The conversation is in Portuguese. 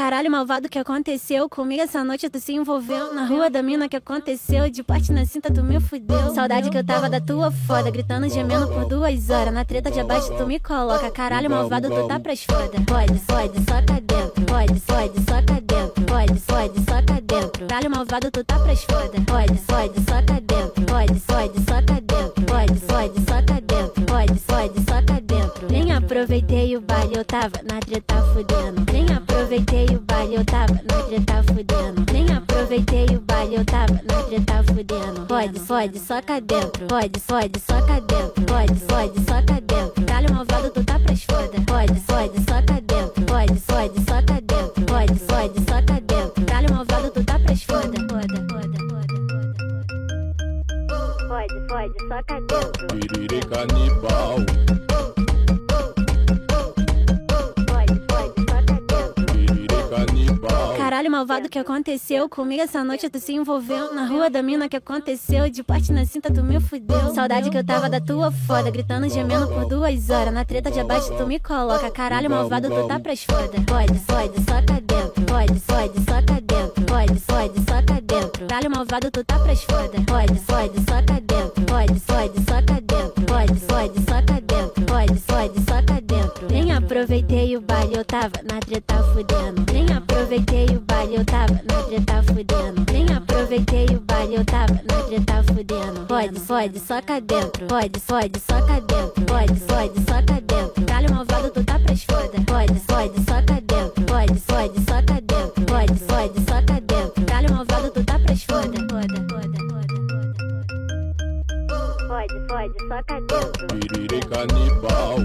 Caralho, malvado, que aconteceu? Comigo essa noite tu se envolveu. Na rua da mina que aconteceu? De parte na cinta tu me fudeu. Saudade que eu tava da tua foda, gritando, gemendo por duas horas. Na treta de abaixo tu me coloca. Caralho, malvado, tu tá pras foda. Pode, pode, soca dentro. Pode, pode, soca dentro. Pode, pode, soca dentro. Caralho, malvado, tu tá pras foda. Pode, pode, soca dentro. Eu tava na treta fudendo. Nem aproveitei o baile, eu tava na treta fudendo. Nem aproveitei o baile, eu tava na treta fudendo. Pode, pode, soca dentro. Pode, pode, soca dentro. Pode, pode, soca dentro. Caralho, malvado, tu tá pras foda. Pode, pode, soca dentro. Pode, pode, soca dentro. Pode, pode, soca dentro. Caralho, malvado, tu tá pras foda. Foda, foda. Pode, pode, soca dentro. Piriri canibal, Caralho, malvado, que aconteceu? Comigo essa noite tu se envolveu. Na rua da mina que aconteceu? De parte na cinta tu me fudeu. Saudade que eu tava da tua foda, gritando, gemendo por duas horas. Na treta de abaixo tu me coloca. Caralho, malvado, tu tá pras foda. Pode, pode, soca dentro. Pode, pode, soca dentro. Pode, pode, soca dentro. Caralho, malvado, tu tá pras foda. Pode, pode, soca dentro. Pode, pode, aproveitei o baile, eu tava na treta fudendo. Nem aproveitei o baile, eu tava na treta fudendo. Nem aproveitei o baile, eu tava na treta fudendo. Pode, pode, soca dentro. Pode, pode, soca dentro. Pode, pode, soca dentro. Caralho, malvado, tu tá pras foda. Pode, pode, soca dentro. Pode, pode, soca dentro. Pode, pode, soca dentro. Caralho, malvado, tu tá pras foda. Foda, foda. Pode, pode, soca dentro. Piriri canibal,